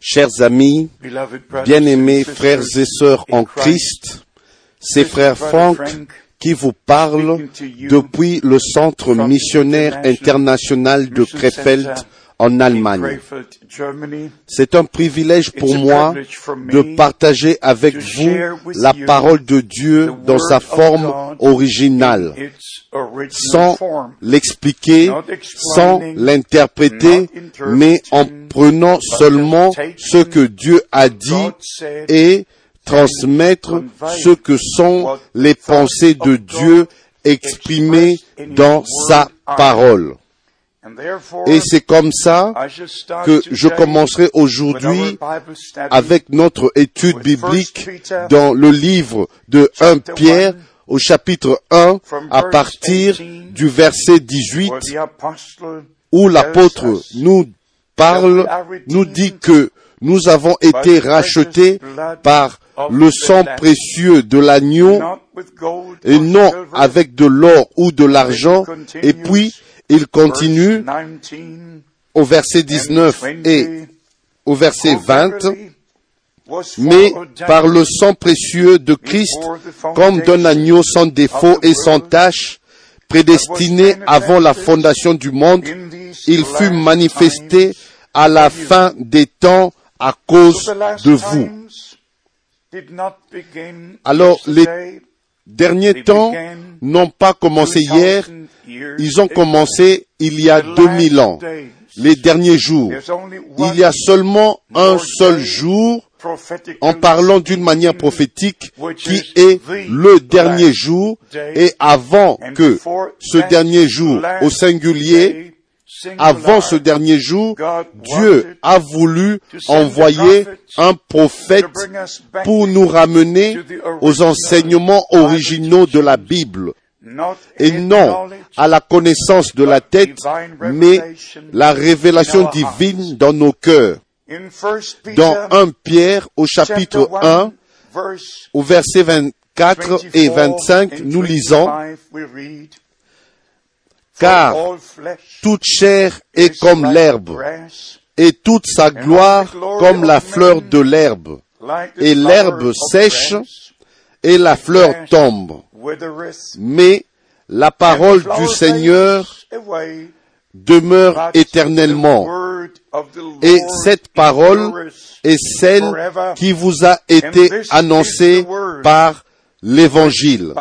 Chers amis, bien-aimés frères et sœurs en Christ, c'est frère Franck qui vous parle depuis le centre missionnaire international de Krefeld en Allemagne. C'est un privilège pour moi de partager avec vous la parole de Dieu dans sa forme originale, sans l'expliquer, sans l'interpréter, mais en prenant seulement ce que Dieu a dit et transmettre ce que sont les pensées de Dieu exprimées dans sa parole. Et c'est comme ça que je commencerai aujourd'hui avec notre étude biblique dans le livre de 1 Pierre au chapitre 1 à partir du verset 18 where the apostle où l'apôtre nous parle, nous dit que nous avons été rachetés par le sang précieux de l'agneau et non avec de l'or ou de l'argent. Et puis, il continue verse 19 au verset 19 et au verset 20, was mais par le sang précieux de Christ, comme d'un agneau sans défaut et sans tache, prédestiné avant la fondation du monde, il fut manifesté à la fin des temps à cause de vous. Alors, les Derniers temps n'ont pas commencé hier, 2000 years ils ont commencé il y a The 2000 last ans. Les derniers jours. Il y a seulement un seul jour en parlant d'une manière prophétique qui est le dernier jour et avant que ce dernier jour au singulier, avant ce dernier jour, Dieu a voulu envoyer un prophète pour nous ramener aux enseignements originaux de la Bible. Et non à la connaissance de la tête, mais la révélation divine dans nos cœurs. Dans 1 Pierre au chapitre chapter 1, 1, verse au verset 24 et 25, and nous lisons, 25, we read, car toute chair est comme l'herbe, et toute sa gloire comme la fleur de l'herbe, et l'herbe sèche, et la fleur tombe. Mais la parole du Seigneur demeure éternellement. Et cette parole est celle qui vous a été annoncée par l'Évangile.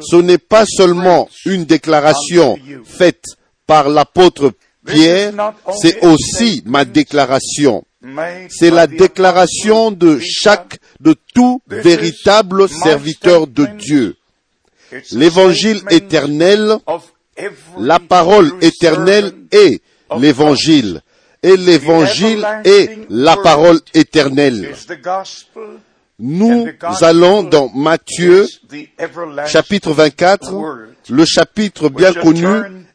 Ce n'est pas seulement une déclaration faite par l'apôtre Pierre, c'est aussi ma déclaration. C'est la déclaration de chaque, de tout véritable serviteur de Dieu. L'évangile éternel, la parole éternelle est l'évangile. Et l'évangile est la parole éternelle. Nous allons dans Matthieu chapitre 24, word. le chapitre bien connu,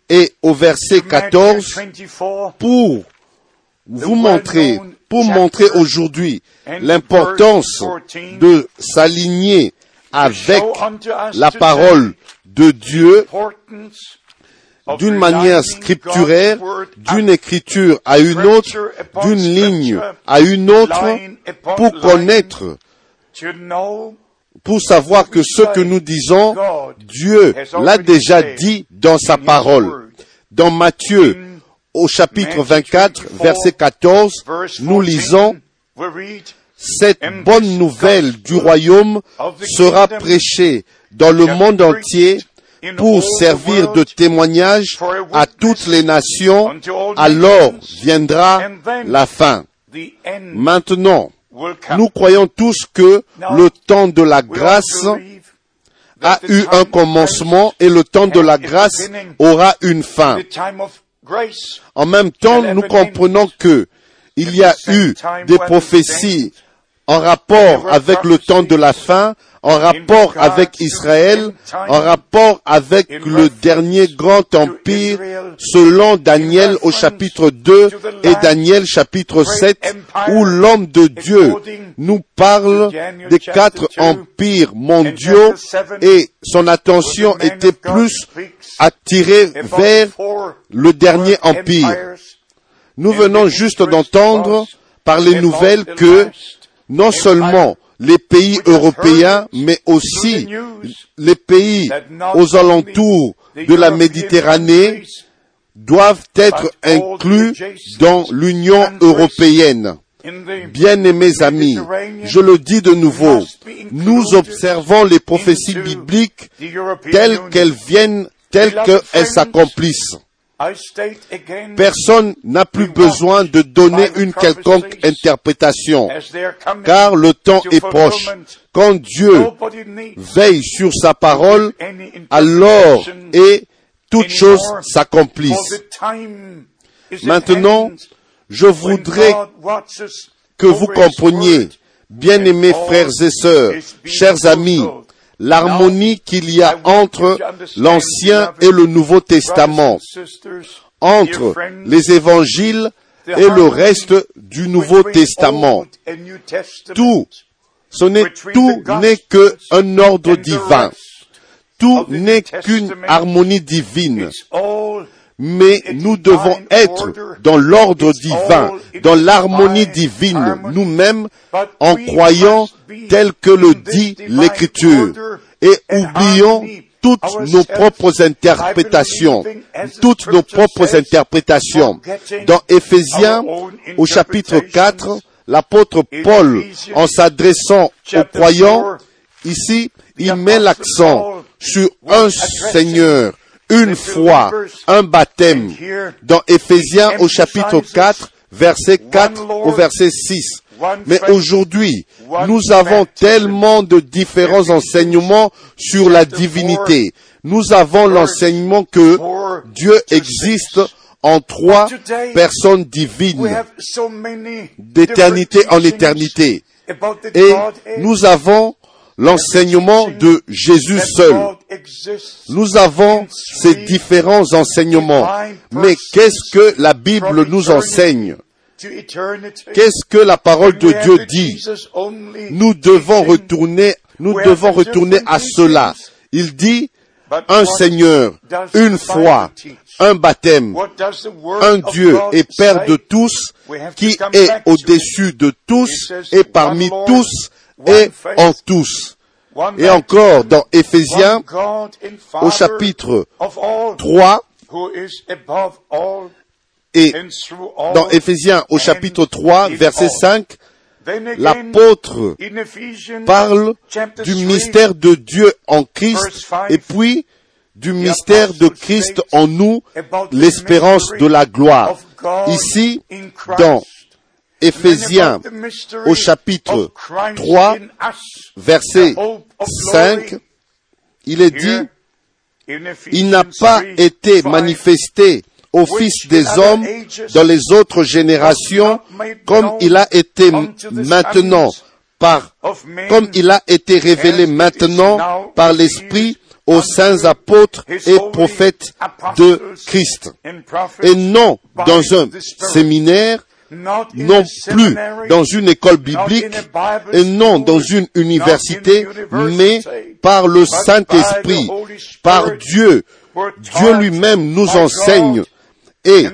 et au verset Matthew 14, 24, pour vous montrer, pour montrer aujourd'hui l'importance de s'aligner avec la parole de Dieu d'une manière scripturaire, d'une écriture à une autre, d'une ligne à une autre, pour connaître, pour savoir que ce que nous disons, Dieu l'a déjà dit dans sa parole. Dans Matthieu, au chapitre 24, verset 14, verse nous 14, lisons Cette bonne nouvelle du royaume sera prêchée dans le monde entier pour servir de témoignage à toutes les nations, alors viendra la fin. Maintenant. Nous croyons tous que le temps de la grâce a eu un commencement et le temps de la grâce aura une fin. En même temps, nous comprenons que il y a eu des prophéties en rapport avec le temps de la fin, en rapport avec Israël, en rapport avec le dernier grand empire, selon Daniel au chapitre 2 et Daniel chapitre 7, où l'homme de Dieu nous parle des quatre empires mondiaux et son attention était plus attirée vers le dernier empire. Nous venons juste d'entendre par les nouvelles que non seulement les pays européens, mais aussi les pays aux alentours de la Méditerranée doivent être inclus dans l'Union européenne. Bien-aimés amis, je le dis de nouveau, nous observons les prophéties bibliques telles qu'elles viennent, telles qu'elles s'accomplissent. Personne n'a plus besoin de donner une quelconque interprétation, car le temps est proche. Quand Dieu veille sur sa parole, alors et toutes choses s'accomplissent. Maintenant, je voudrais que vous compreniez, bien-aimés frères et sœurs, chers amis, l'harmonie qu'il y a entre l'Ancien et le Nouveau Testament, entre les évangiles et le reste du Nouveau Testament. Tout, ce n'est tout n'est qu'un ordre divin. Tout n'est qu'une harmonie divine. Mais nous devons être dans l'ordre divin, dans l'harmonie divine, nous-mêmes, en croyant tel que le dit l'Écriture. Et oublions toutes nos propres interprétations, toutes nos propres interprétations. Dans Éphésiens, au chapitre 4, l'apôtre Paul, en s'adressant aux croyants, ici, il met l'accent sur un Seigneur, une foi, un baptême. Dans Éphésiens au chapitre 4, verset 4 au verset 6. Mais aujourd'hui, nous avons tellement de différents enseignements sur la divinité. Nous avons l'enseignement que Dieu existe en trois personnes divines, d'éternité en éternité. Et nous avons l'enseignement de Jésus seul. Nous avons ces différents enseignements. Mais qu'est-ce que la Bible nous enseigne? Qu'est-ce que la parole de Dieu dit? Nous devons retourner, nous devons retourner à cela. Il dit un Seigneur, une foi, un baptême, un Dieu et Père de tous, qui est au-dessus de tous et parmi tous et en tous. Et encore dans Éphésiens au chapitre 3 et dans Éphésiens au chapitre 3 verset 5 l'apôtre parle du mystère de Dieu en Christ et puis du mystère de Christ en nous, l'espérance de la gloire. Ici, dans Éphésiens au chapitre 3, verset 5, il est dit, il n'a pas été manifesté au Fils des hommes dans les autres générations comme il a été maintenant par, comme il a été révélé maintenant par l'Esprit aux saints apôtres et prophètes de Christ. Et non dans un séminaire, non plus dans une école biblique et non dans une université, mais par le Saint-Esprit, par Dieu. Dieu lui-même nous enseigne et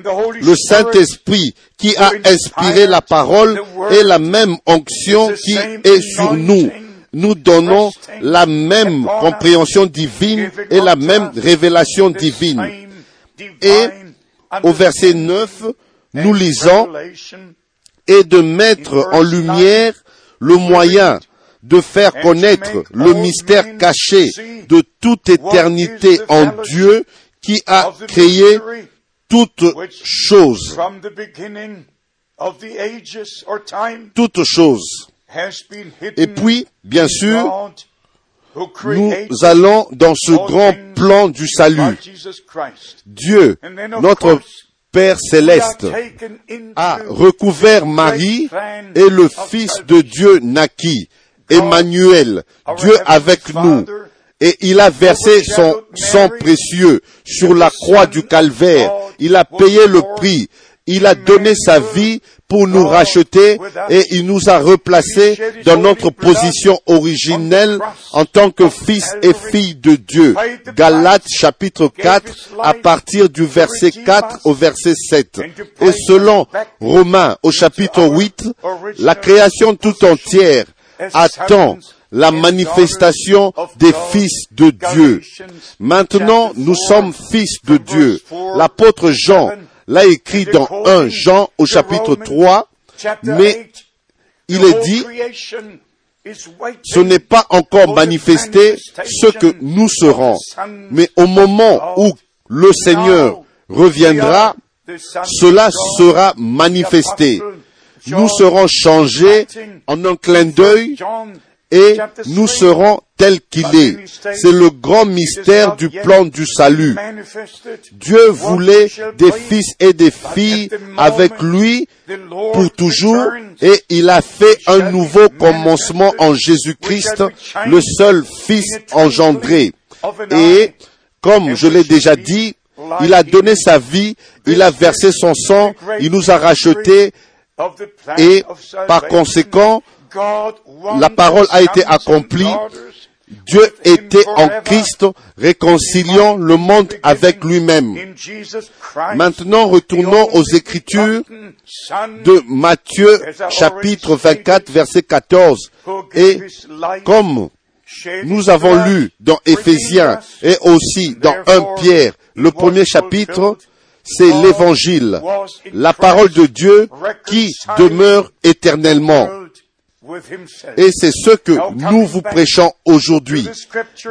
le Saint-Esprit qui a inspiré la parole est la même onction qui est sur nous. Nous donnons la même compréhension divine et la même révélation divine. Et au verset 9, nous lisons et de mettre en lumière le moyen de faire connaître le mystère caché de toute éternité en Dieu qui a créé toutes choses, toutes choses. Et puis, bien sûr, nous allons dans ce grand plan du salut. Dieu, notre Père céleste, a recouvert Marie et le Fils de Dieu naquit, Emmanuel, Dieu avec nous. Et il a versé son sang précieux sur la croix du calvaire. Il a payé le prix. Il a donné sa vie pour nous racheter et il nous a replacés dans notre position originelle en tant que fils et filles de Dieu. Galates chapitre 4 à partir du verset 4 au verset 7. Et selon Romains au chapitre 8, la création tout entière attend la manifestation des fils de Dieu. Maintenant, nous sommes fils de Dieu. L'apôtre Jean l'a écrit dans 1 Jean au chapitre 3, mais il est dit, ce n'est pas encore manifesté ce que nous serons, mais au moment où le Seigneur reviendra, cela sera manifesté. Nous serons changés en un clin d'œil et nous serons tels qu'il est. C'est le grand mystère du plan du salut. Dieu voulait des fils et des filles avec lui pour toujours et il a fait un nouveau commencement en Jésus-Christ, le seul fils engendré. Et comme je l'ai déjà dit, il a donné sa vie, il a versé son sang, il nous a rachetés et par conséquent, la parole a été accomplie. Dieu était en Christ réconciliant le monde avec lui-même. Maintenant, retournons aux Écritures de Matthieu chapitre 24 verset 14. Et comme nous avons lu dans Éphésiens et aussi dans 1 Pierre, le premier chapitre, c'est l'évangile, la parole de Dieu qui demeure éternellement. Et c'est ce que nous vous prêchons aujourd'hui.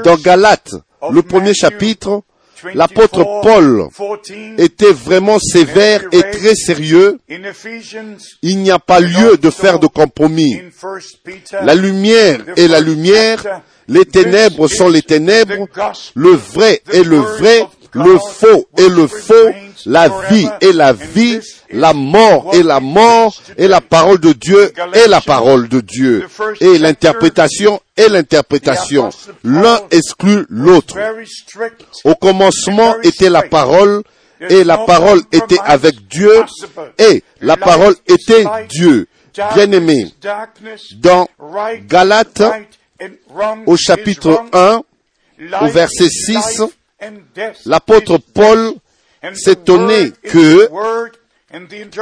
Dans Galates, le premier chapitre, l'apôtre Paul était vraiment sévère et très sérieux. Il n'y a pas lieu de faire de compromis. La lumière est la lumière, les ténèbres sont les ténèbres, le vrai est le vrai, le faux est le faux, la vie est la vie, la mort est la mort, et la parole de Dieu est la parole de Dieu. Et l'interprétation est l'interprétation. L'un exclut l'autre. Au commencement était la parole, et la parole était avec Dieu, et la parole était Dieu. Bien aimé, dans Galates, au chapitre 1, au verset 6, l'apôtre Paul s'étonnait que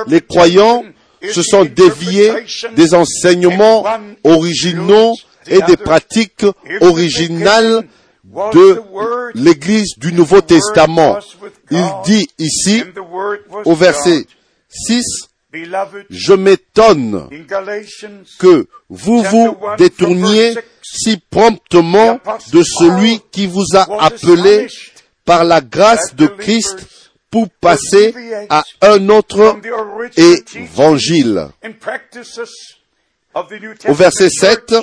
les croyants se sont déviés des enseignements originaux et des pratiques originales de l'Église du Nouveau Testament. Il dit ici, au verset 6, je m'étonne que vous vous détourniez si promptement de celui qui vous a appelé par la grâce de Christ pour passer à un autre évangile. Au verset 7,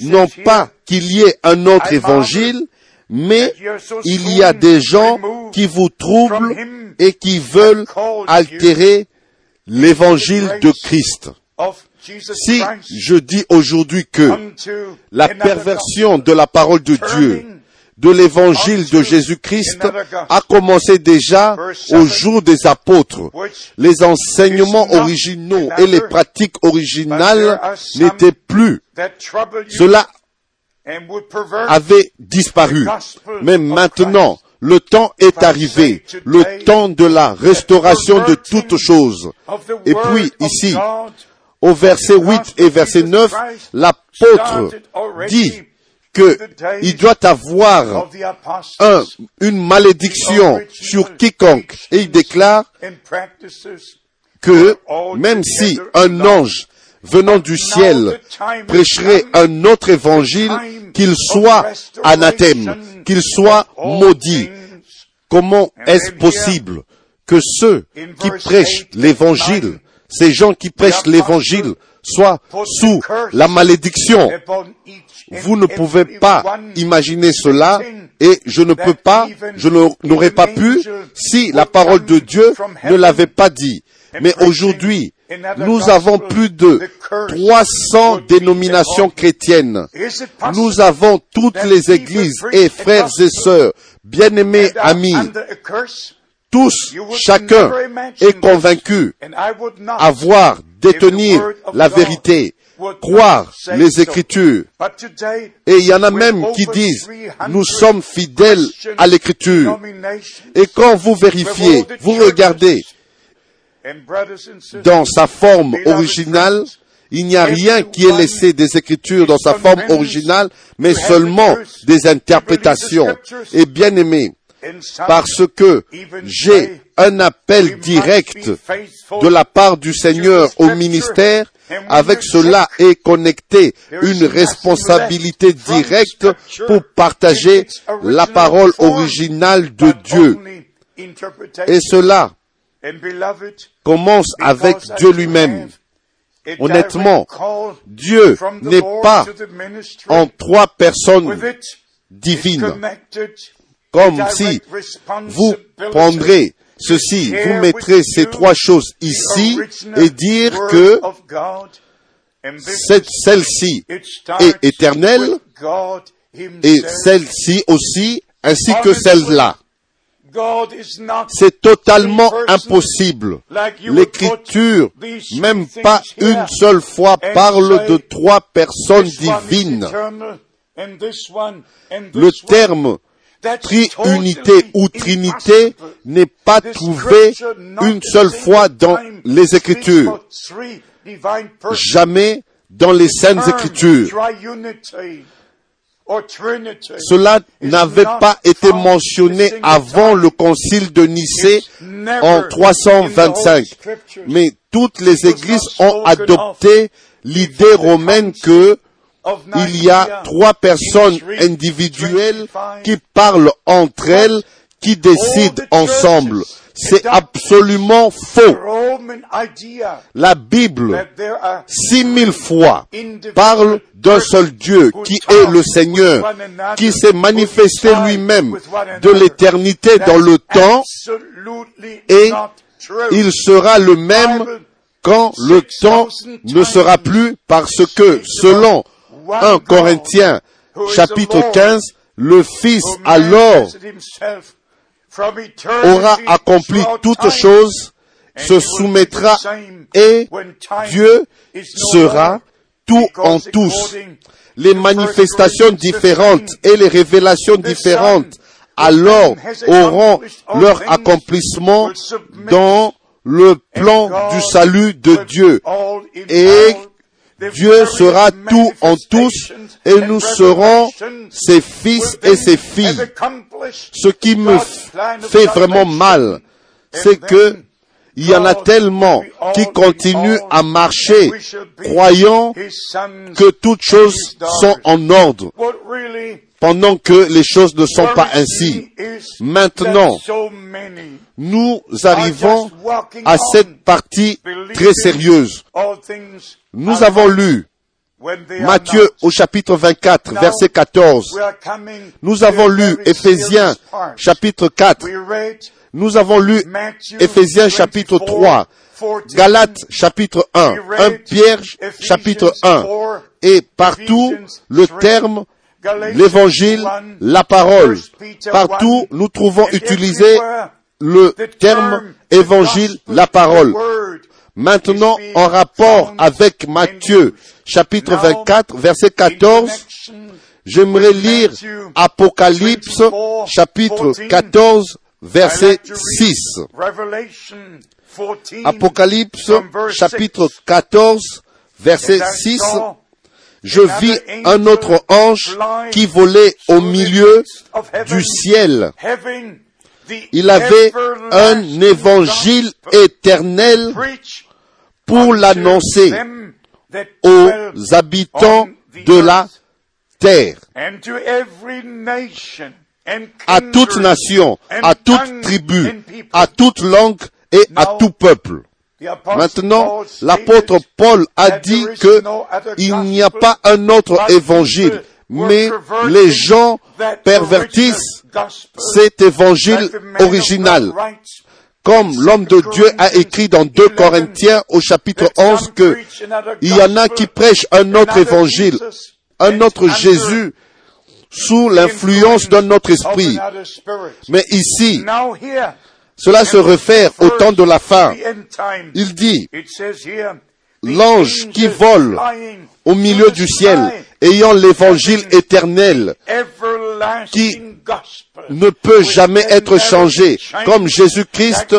non pas qu'il y ait un autre évangile, mais il y a des gens qui vous troublent et qui veulent altérer l'évangile de Christ. Si je dis aujourd'hui que la perversion de la parole de Dieu, de l'évangile de Jésus-Christ a commencé déjà au jour des apôtres. Les enseignements originaux et les pratiques originales n'étaient plus. Cela avait disparu. Mais maintenant, le temps est arrivé, le temps de la restauration de toutes choses. Et puis ici, au verset 8 et verset 9, l'apôtre dit qu'il doit avoir un, une malédiction sur quiconque. Et il déclare que même si un ange venant du ciel prêcherait un autre évangile, qu'il soit anathème, qu'il soit maudit. Comment est-ce possible que ceux qui prêchent l'évangile, ces gens qui prêchent l'évangile, soient sous la malédiction? vous ne pouvez pas imaginer cela et je ne peux pas, je n'aurais pas pu si la parole de Dieu ne l'avait pas dit. Mais aujourd'hui, nous avons plus de 300 dénominations chrétiennes. Nous avons toutes les églises et frères et sœurs, bien-aimés amis, tous, chacun est convaincu avoir, détenir la vérité, croire les Écritures. Et il y en a même qui disent, nous sommes fidèles à l'Écriture. Et quand vous vérifiez, vous regardez dans sa forme originale, il n'y a rien qui est laissé des Écritures dans sa forme originale, mais seulement des interprétations. Et bien aimé, parce que j'ai un appel direct de la part du Seigneur au ministère, avec cela est connectée une responsabilité directe pour partager la parole originale de Dieu. Et cela commence avec Dieu lui-même. Honnêtement, Dieu n'est pas en trois personnes divines. Comme si vous prendrez ceci, vous mettrez ces trois choses ici et dire que celle-ci est éternelle et celle-ci aussi, ainsi que celle-là. C'est totalement impossible. L'Écriture, même pas une seule fois, parle de trois personnes divines. Le terme triunité ou trinité n'est pas trouvé une seule fois dans les Écritures. Jamais dans les Saintes Écritures. Cela n'avait pas été mentionné avant le concile de Nicée en 325. Mais toutes les églises ont adopté l'idée romaine que il y a trois personnes individuelles qui parlent entre elles, qui décident ensemble. C'est absolument faux. La Bible, six mille fois, parle d'un seul Dieu qui est le Seigneur, qui s'est manifesté lui-même de l'éternité dans le temps et il sera le même quand le temps ne sera plus parce que selon 1 Corinthiens chapitre 15, le Fils alors aura accompli toutes choses, se soumettra et Dieu sera tout en tous. Les manifestations différentes et les révélations différentes alors auront leur accomplissement dans le plan du salut de Dieu. Et Dieu sera tout en tous et nous serons ses fils et ses filles. Ce qui me fait vraiment mal, c'est que il y en a tellement qui continuent à marcher croyant que toutes choses sont en ordre pendant que les choses ne sont pas ainsi. Maintenant, nous arrivons à cette partie très sérieuse. Nous avons lu Matthieu au chapitre 24, verset 14. Nous avons lu Éphésiens chapitre 4. Nous avons lu Éphésiens chapitre 3. Galates chapitre 1. 1 Pierre chapitre 1. Et partout, le terme l'évangile, la parole. Partout, nous trouvons utilisé le terme évangile, la parole. Maintenant, en rapport avec Matthieu, chapitre 24, verset 14, j'aimerais lire Apocalypse, chapitre 14, verset 6. Apocalypse, chapitre 14, verset 6 je vis un autre ange qui volait au milieu du ciel. Il avait un évangile éternel pour l'annoncer aux habitants de la terre, à toute nation, à toute tribu, à toute langue et à tout peuple. Maintenant, l'apôtre Paul a dit que il n'y a pas un autre évangile, mais les gens pervertissent cet évangile original. Comme l'homme de Dieu a écrit dans 2 Corinthiens au chapitre 11 que il y en a qui prêchent un autre évangile, un autre Jésus sous l'influence d'un autre esprit. Mais ici, Cela se réfère au temps de la fin. Il dit, l'ange qui vole au milieu du ciel, ayant l'évangile éternel, gospel, ne peut jamais être changé, comme Jésus-Christ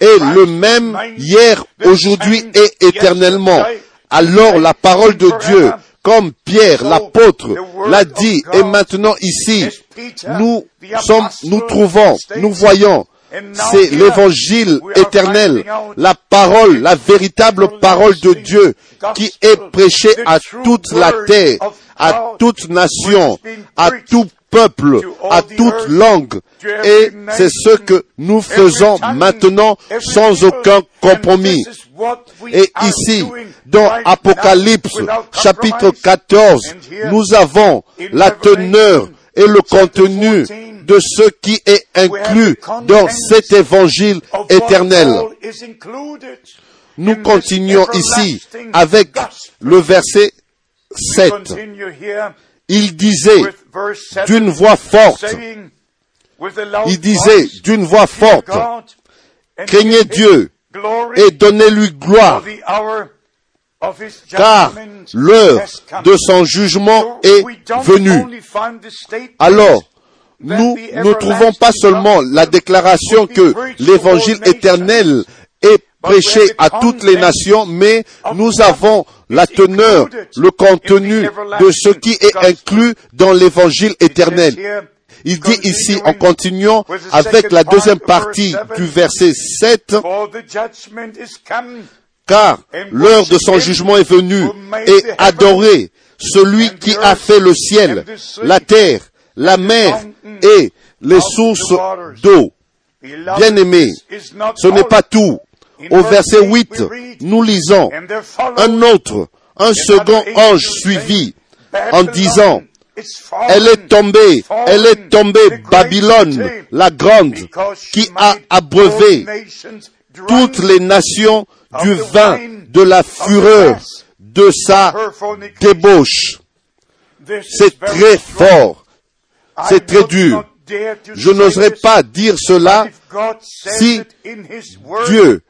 est le même hier, aujourd'hui et éternellement. Alors la parole de. Dieu, comme Pierre, l'apôtre, l'a dit, et maintenant ici, nous sommes, nous trouvons, nous voyons, c'est l'évangile éternel, la parole, la véritable parole de Dieu qui est prêchée à toute la terre, à toute nation, à tout peuple, à toute langue. Et c'est ce que nous faisons maintenant sans aucun compromis. Et ici, dans Apocalypse, chapitre compromise. 14, And here, nous avons la teneur et le contenu 14, de ce qui est inclus dans cet évangile éternel. Nous continuons ici avec le verset We 7. Il disait with verse 7, d'une voix forte, il disait d'une voix forte, craignez Dieu et donnez-lui gloire, car l'heure de son jugement est venue. Alors, nous ne trouvons pas seulement la déclaration que l'évangile éternel est prêché à toutes les nations, mais nous avons la teneur, le contenu de ce qui est inclus dans l'évangile éternel. Il dit ici, en continuant avec la deuxième partie du verset 7, For the judgment is come, car l'heure de son jugement est venue, et adorez celui qui a fait le ciel, la terre, la mer et les sources d'eau. Is not ce n'est pas tout. Au verset 8, nous lisons, un autre, un second ange suivit en disant, elle est tombée, elle est tombée, Babylone, la grande, qui a abreuvé toutes les nations du vin de la fureur de sa débauche. C'est très fort, c'est très dur. Je n'oserais pas dire cela si Dieu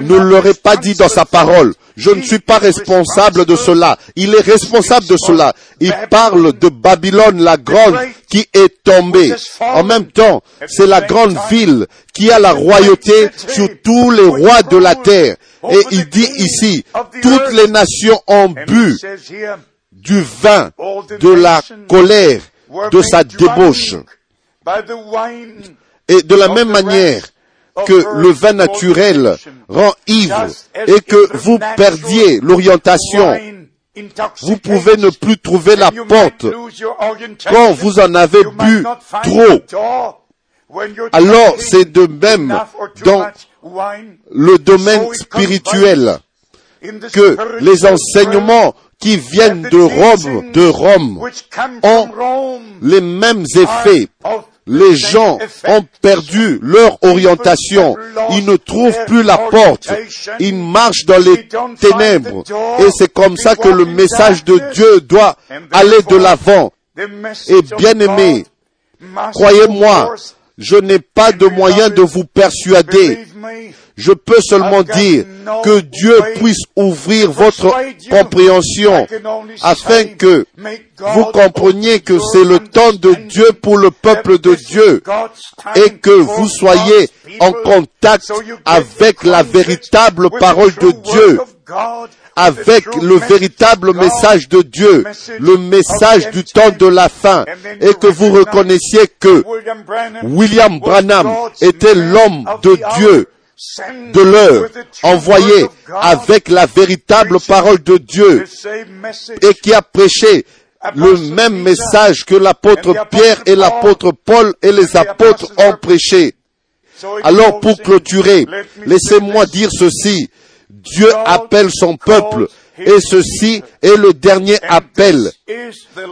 ne l'aurait pas dit dans sa parole. Je ne suis pas responsable de cela. Il est responsable de cela. Il parle de Babylone la grande qui est tombée. En même temps, c'est la grande ville qui a la royauté sur tous les rois de la terre. Et il dit ici, toutes les nations ont bu du vin de la colère de sa débauche. Et de la même manière que le vin naturel rend ivre et que vous perdiez l'orientation, vous pouvez ne plus trouver la porte quand vous en avez bu trop. Alors c'est de même dans le domaine spirituel que les enseignements qui viennent de Rome, de Rome, ont les mêmes effets. Les gens ont perdu leur orientation. Ils ne trouvent plus la porte. Ils marchent dans les ténèbres. Et c'est comme ça que le message de Dieu doit aller de l'avant. Et bien aimé, croyez-moi, je n'ai pas de moyen de vous persuader. Je peux seulement dire que Dieu puisse ouvrir votre compréhension afin que vous compreniez que c'est le temps de Dieu pour le peuple de Dieu et que vous soyez en contact avec la véritable parole de Dieu, avec le véritable message de Dieu, le message du temps de la fin, et que vous reconnaissiez que William Branham était l'homme de Dieu de l'heure, envoyé avec la véritable parole de Dieu et qui a prêché le même message que l'apôtre Pierre et l'apôtre Paul et les apôtres ont prêché. Alors pour clôturer, laissez-moi dire ceci. Dieu appelle son peuple et ceci est le dernier appel.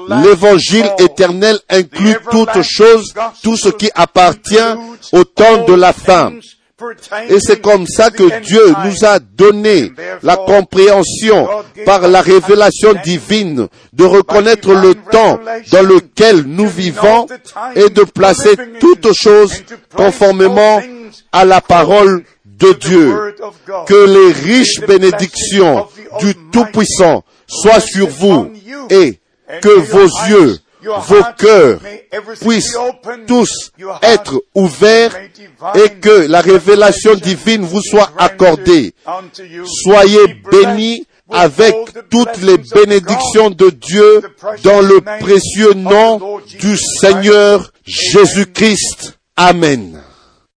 L'évangile éternel inclut toutes choses, tout ce qui appartient au temps de la fin. Et c'est comme ça que Dieu nous a donné la compréhension par la révélation divine de reconnaître le temps dans lequel nous vivons et de placer toutes choses conformément à la parole de Dieu. Que les riches bénédictions du Tout-Puissant soient sur vous et que vos yeux, vos cœurs puissent tous être ouverts et que la révélation divine vous soit accordée. Soyez bénis avec toutes les bénédictions de Dieu dans le précieux nom du Seigneur Jésus-Christ. Amen.